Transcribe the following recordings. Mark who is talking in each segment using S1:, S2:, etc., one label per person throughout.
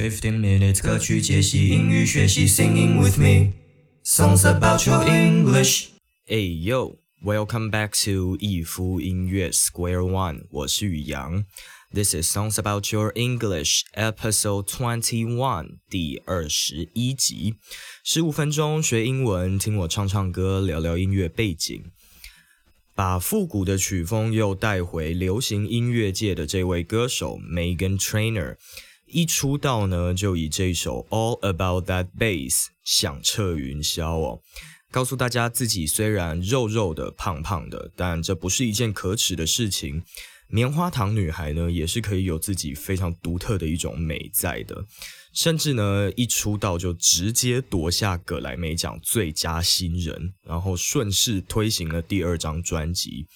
S1: Fifteen minutes 歌曲解析英语学习，Singing with me songs about your English。
S2: Hey yo, welcome back to 一夫音乐 Square One，我是宇阳。This is Songs About Your English Episode Twenty One，第二十一集。十五分钟学英文，听我唱唱歌，聊聊音乐背景。把复古的曲风又带回流行音乐界的这位歌手 Megan Trainer，一出道呢就以这首 All About That Bass 响彻云霄哦，告诉大家自己虽然肉肉的、胖胖的，但这不是一件可耻的事情。棉花糖女孩呢，也是可以有自己非常独特的一种美在的，甚至呢，一出道就直接夺下葛莱美奖最佳新人，然后顺势推行了第二张专辑。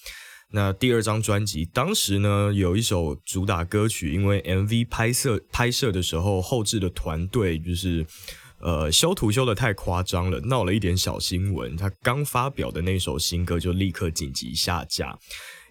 S2: 那第二张专辑当时呢，有一首主打歌曲，因为 MV 拍摄拍摄的时候，后置的团队就是呃修图修的太夸张了，闹了一点小新闻。他刚发表的那首新歌就立刻紧急下架。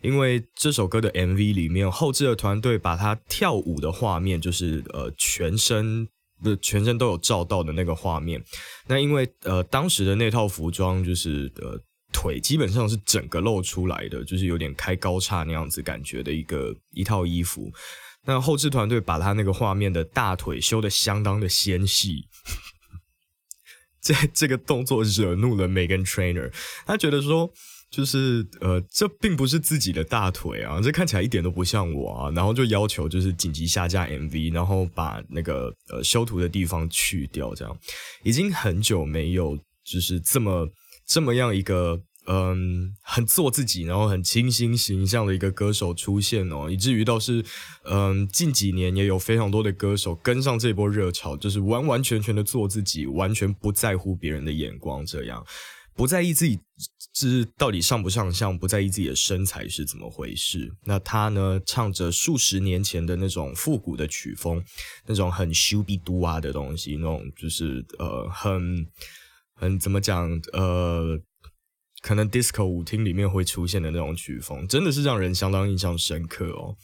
S2: 因为这首歌的 MV 里面，后置的团队把他跳舞的画面，就是呃全身不全身都有照到的那个画面。那因为呃当时的那套服装就是呃腿基本上是整个露出来的，就是有点开高叉那样子感觉的一个一套衣服。那后置团队把他那个画面的大腿修的相当的纤细，这这个动作惹怒了 Megan Trainer，他觉得说。就是呃，这并不是自己的大腿啊，这看起来一点都不像我啊。然后就要求就是紧急下架 MV，然后把那个呃修图的地方去掉，这样已经很久没有就是这么这么样一个嗯很做自己，然后很清新形象的一个歌手出现哦，以至于倒是嗯近几年也有非常多的歌手跟上这波热潮，就是完完全全的做自己，完全不在乎别人的眼光，这样。不在意自己是到底上不上相，不在意自己的身材是怎么回事。那他呢，唱着数十年前的那种复古的曲风，那种很修比嘟啊的东西，那种就是呃很嗯怎么讲呃，可能 disco 舞厅里面会出现的那种曲风，真的是让人相当印象深刻哦。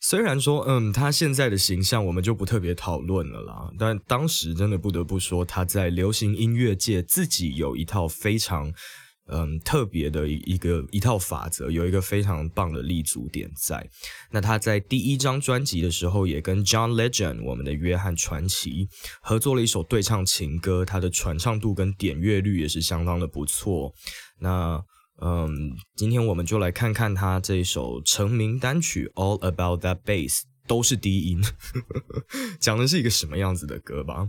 S2: 虽然说，嗯，他现在的形象我们就不特别讨论了啦，但当时真的不得不说，他在流行音乐界自己有一套非常，嗯，特别的一个一套法则，有一个非常棒的立足点在。那他在第一张专辑的时候，也跟 John Legend 我们的约翰传奇合作了一首对唱情歌，他的传唱度跟点阅率也是相当的不错。那嗯，今天我们就来看看他这首成名单曲《All About That Bass》都是低音，讲的是一个什么样子的歌吧。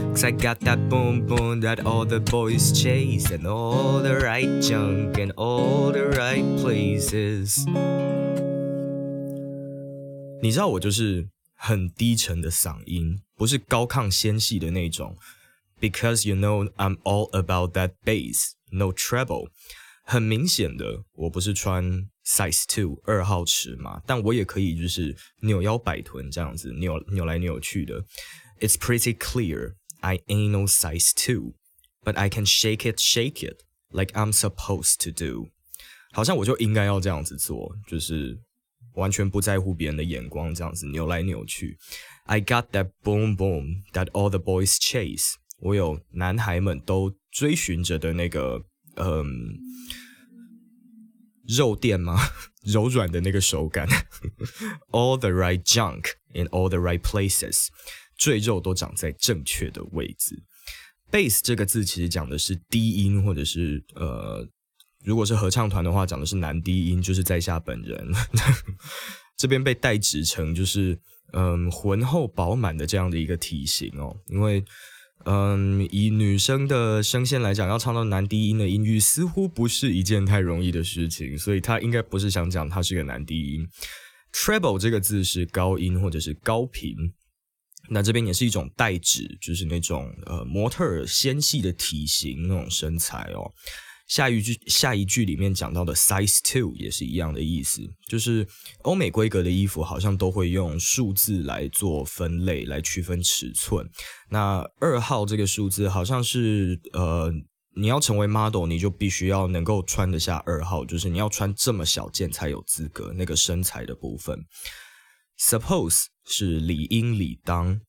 S2: Cause I got that boom boom that all the boys chase, and all the right junk in all the right places. 你知道我就是很低沉的嗓音，不是高亢纤细的那种。Because you know I'm all about that bass, no treble。很明显的，我不是穿 size two 二号尺码，但我也可以就是扭腰摆臀这样子扭扭来扭去的。It's pretty clear I ain't no size two, but I can shake it, shake it like I'm supposed to do。好像我就应该要这样子做，就是完全不在乎别人的眼光，这样子扭来扭去。I got that boom boom that all the boys chase。我有男孩们都追寻着的那个，嗯。肉垫吗？柔软的那个手感。All the right junk in all the right places， 赘肉都长在正确的位置。Bass 这个字其实讲的是低音，或者是呃，如果是合唱团的话，讲的是男低音，就是在下本人。这边被代指成就是嗯浑厚饱满的这样的一个体型哦，因为。嗯，以女生的声线来讲，要唱到男低音的音域，似乎不是一件太容易的事情，所以他应该不是想讲他是个男低音。Treble 这个字是高音或者是高频，那这边也是一种代指，就是那种呃模特儿纤细的体型那种身材哦。下一句下一句里面讲到的 size two 也是一样的意思，就是欧美规格的衣服好像都会用数字来做分类，来区分尺寸。那二号这个数字好像是呃，你要成为 model，你就必须要能够穿得下二号，就是你要穿这么小件才有资格。那个身材的部分，suppose 是理应理当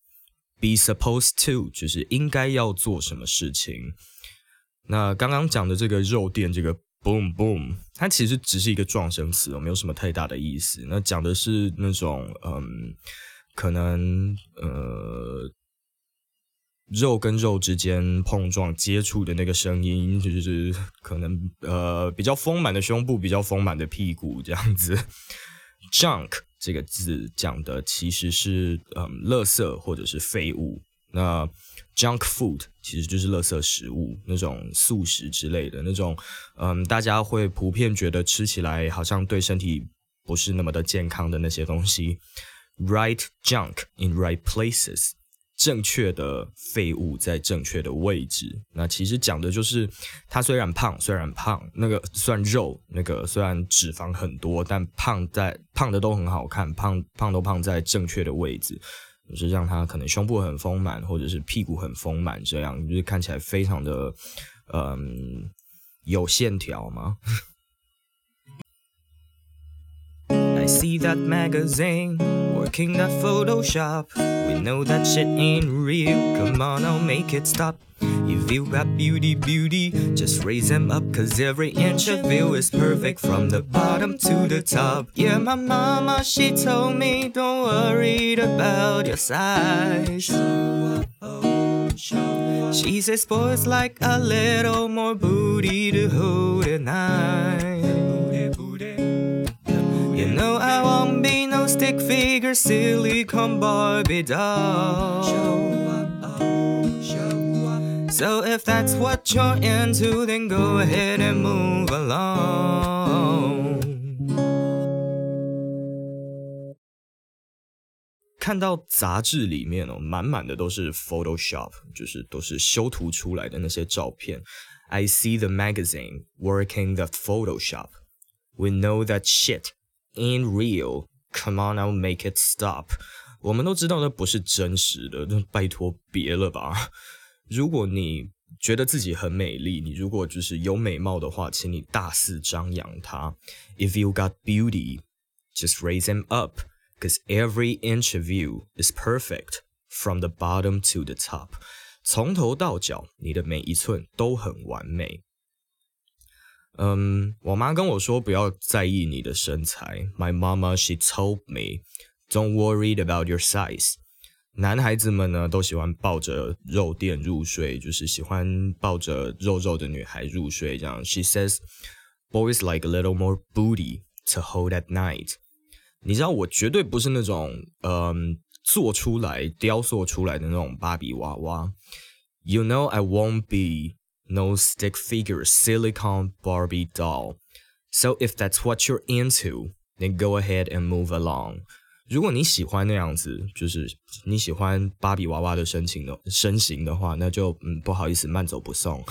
S2: ，be supposed to 就是应该要做什么事情。那刚刚讲的这个肉垫，这个 boom boom，它其实只是一个状声词，没有什么太大的意思。那讲的是那种嗯，可能呃，肉跟肉之间碰撞接触的那个声音，就是可能呃比较丰满的胸部，比较丰满的屁股这样子。junk 这个字讲的其实是嗯，垃圾或者是废物。那 junk food 其实就是垃圾食物，那种素食之类的那种，嗯，大家会普遍觉得吃起来好像对身体不是那么的健康的那些东西。Right junk in right places，正确的废物在正确的位置。那其实讲的就是，它虽然胖，虽然胖，那个算肉，那个虽然脂肪很多，但胖在胖的都很好看，胖胖都胖在正确的位置。就是让他可能胸部很丰满，或者是屁股很丰满，这样就是看起来非常的，嗯，有线条吗。I see that magazine working that Photoshop. We know that shit ain't real. Come on, I'll make it stop. If you got beauty, beauty, just raise them up. Cause every inch of you is perfect from the bottom to the top. Yeah, my mama, she told me, don't worry about your size. She says, boys like a little more booty to hold at night. You know I won't be no stick figure, silicone Barbie doll. So if that's what you're into, then go ahead and move along. 看到杂志里面哦，满满的都是 Photoshop，就是都是修图出来的那些照片。I see the magazine working the Photoshop. We know that shit ain't real. Come on, I'll make it stop. 我们都知道那不是真实的，那拜托别了吧。如果你觉得自己很美丽，你如果就是有美貌的话，请你大肆张扬它。If you got beauty, just raise them up, cause every inch of you is perfect from the bottom to the top。从头到脚，你的每一寸都很完美。 嗯，我妈跟我说不要在意你的身材。My mama she told me, don't worry about your size. 男孩子们呢，都喜欢抱着肉垫入睡，就是喜欢抱着肉肉的女孩入睡。这样，She says, "Boys like a little more booty to hold at night." 你知道，我绝对不是那种嗯做出来、雕塑出来的那种芭比娃娃。You know, I won't be no stick figure silicone Barbie doll. So if that's what you're into, then go ahead and move along. 如果你喜欢那样子，就是你喜欢芭比娃娃的身形的身形的话，那就嗯不好意思，慢走不送。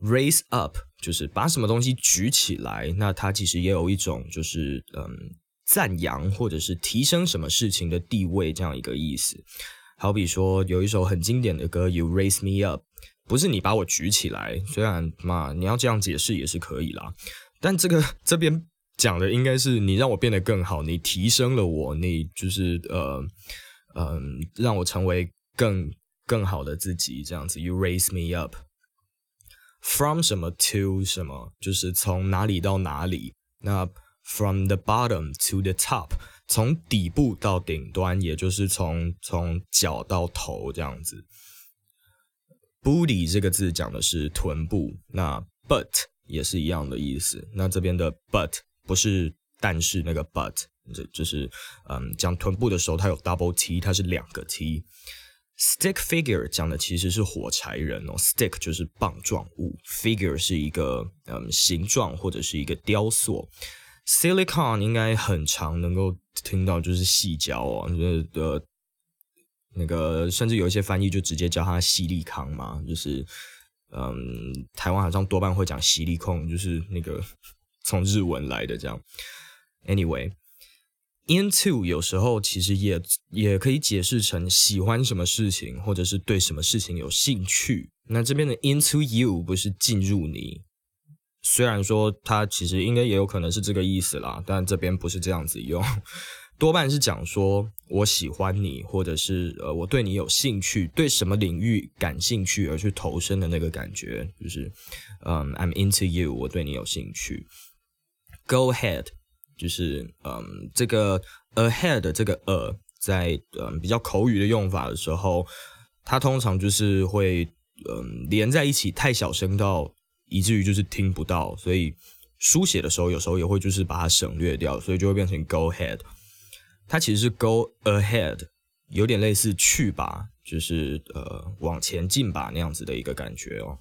S2: Raise up 就是把什么东西举起来，那它其实也有一种就是嗯赞扬或者是提升什么事情的地位这样一个意思。好比说有一首很经典的歌，You raise me up，不是你把我举起来，虽然嘛你要这样解释也是可以啦，但这个 这边。讲的应该是你让我变得更好，你提升了我，你就是呃嗯，让我成为更更好的自己，这样子。You raise me up from 什么 to 什么，就是从哪里到哪里。那 from the bottom to the top，从底部到顶端，也就是从从脚到头这样子。Booty 这个字讲的是臀部，那 but 也是一样的意思。那这边的 butt。不是，但是那个 but，这就是嗯，讲臀部的时候，它有 double T，它是两个 T。Stick figure 讲的其实是火柴人哦，stick 就是棒状物，figure 是一个嗯形状或者是一个雕塑。Silicon 应该很常能够听到，就是细胶哦，呃那个甚至有一些翻译就直接叫它犀利康嘛，就是嗯，台湾好像多半会讲犀利控，就是那个 从日文来的这样。Anyway。Into 有时候其实也也可以解释成喜欢什么事情，或者是对什么事情有兴趣。那这边的 into you 不是进入你，虽然说它其实应该也有可能是这个意思啦，但这边不是这样子用，多半是讲说我喜欢你，或者是呃我对你有兴趣，对什么领域感兴趣而去投身的那个感觉，就是嗯 I'm into you，我对你有兴趣。Go ahead。就是嗯，这个 ahead 这个 a 在嗯比较口语的用法的时候，它通常就是会嗯连在一起，太小声到以至于就是听不到，所以书写的时候有时候也会就是把它省略掉，所以就会变成 go ahead。它其实是 go ahead，有点类似去吧，就是呃往前进吧那样子的一个感觉哦。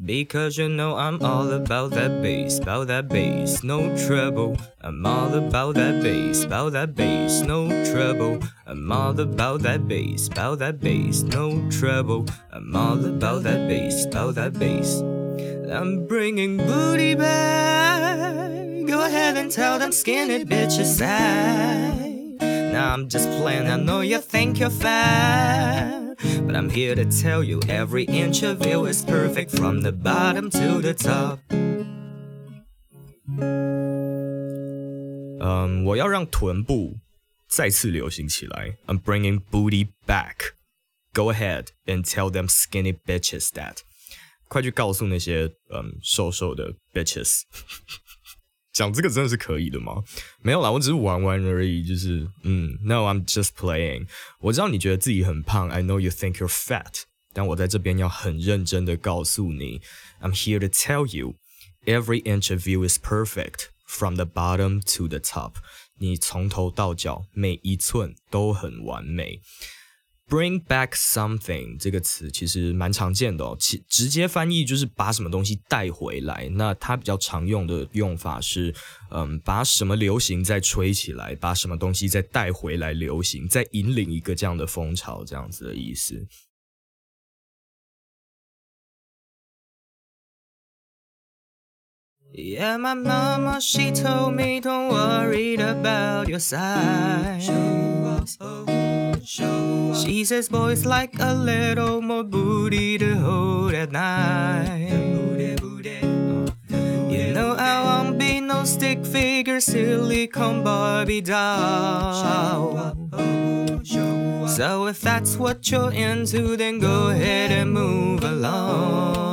S2: Because you know I'm all about that bass, about that bass, no trouble. I'm all about that bass, about that bass, no trouble. I'm all about that bass, about that bass, no trouble. I'm all about that bass, about that bass. I'm bringing booty back. Go ahead and tell them skinny bitches that. Now I'm just playing, I know you think you're fat. But I'm here to tell you every inch of you is perfect from the bottom to the top. 嗯，我要让臀部再次流行起来。I'm bringing booty back. Go ahead and tell them skinny bitches that. 快去告诉那些嗯瘦瘦的 bitches。 讲这个真的是可以的吗？没有啦，我只是玩玩而已。就是嗯，No，I'm just playing。我知道你觉得自己很胖，I know you think you're fat。但我在这边要很认真的告诉你，I'm here to tell you，every inch of you is perfect from the bottom to the top。你从头到脚每一寸都很完美。Bring back something 这个词其实蛮常见的哦，其直接翻译就是把什么东西带回来。那它比较常用的用法是，嗯，把什么流行再吹起来，把什么东西再带回来流行，再引领一个这样的风潮，这样子的意思。Yeah, my mama, she told me don't worry about your size. She says boys like a little more booty to hold at night. You know I won't be no stick figure silicone Barbie doll. So if that's what you're into, then go ahead and move along.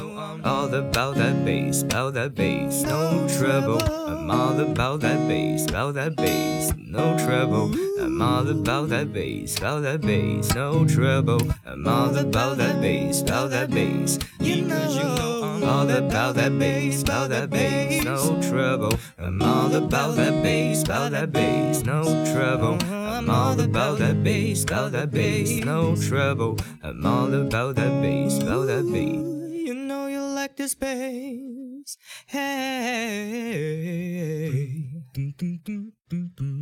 S2: all about that bass, about that bass, no trouble. I'm all about that bass, about that bass, no trouble. I'm all about that bass, about that bass, no trouble. I'm all about that bass, about that bass. You know I'm all about that bass, about that bass, no trouble. I'm all about that bass, about that bass, no trouble. I'm all about that bass, about that bass, no trouble. I'm all about that bass, about that bass.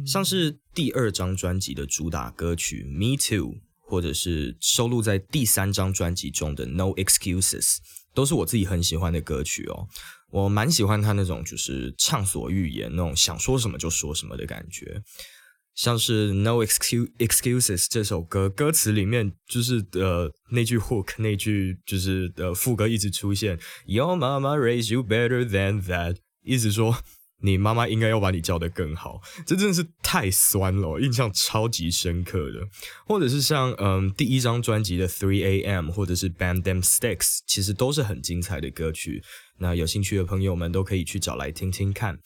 S2: 像是第二张专辑的主打歌曲《Me Too》。或者是收录在第三张专辑中的《No Excuses》，都是我自己很喜欢的歌曲哦。我蛮喜欢他那种就是畅所欲言，那种想说什么就说什么的感觉。像是《No Excuses》这首歌，歌词里面就是呃那句 hook，那句就是呃副歌一直出现，Your mama raised you better than that，一直说。你妈妈应该要把你教的更好，这真的是太酸了，印象超级深刻的。或者是像嗯第一张专辑的 Three A.M. 或者是 Band Them Sticks，其实都是很精彩的歌曲。那有兴趣的朋友们都可以去找来听听看。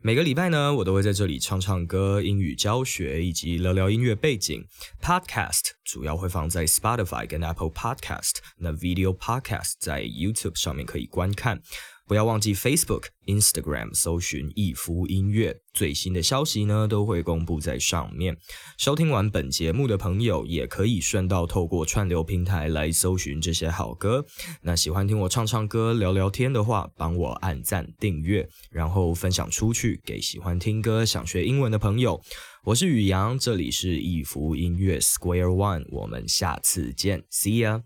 S2: 每个礼拜呢，我都会在这里唱唱歌、英语教学以及聊聊音乐背景。Podcast 主要会放在 Spotify 跟 Apple Podcast，那 Video Podcast 在 YouTube 上面可以观看。不要忘记 Facebook、Instagram 搜寻逸夫音乐，最新的消息呢都会公布在上面。收听完本节目的朋友，也可以顺道透过串流平台来搜寻这些好歌。那喜欢听我唱唱歌、聊聊天的话，帮我按赞、订阅，然后分享出去给喜欢听歌、想学英文的朋友。我是宇阳，这里是逸夫音乐 Square One，我们下次见，See ya。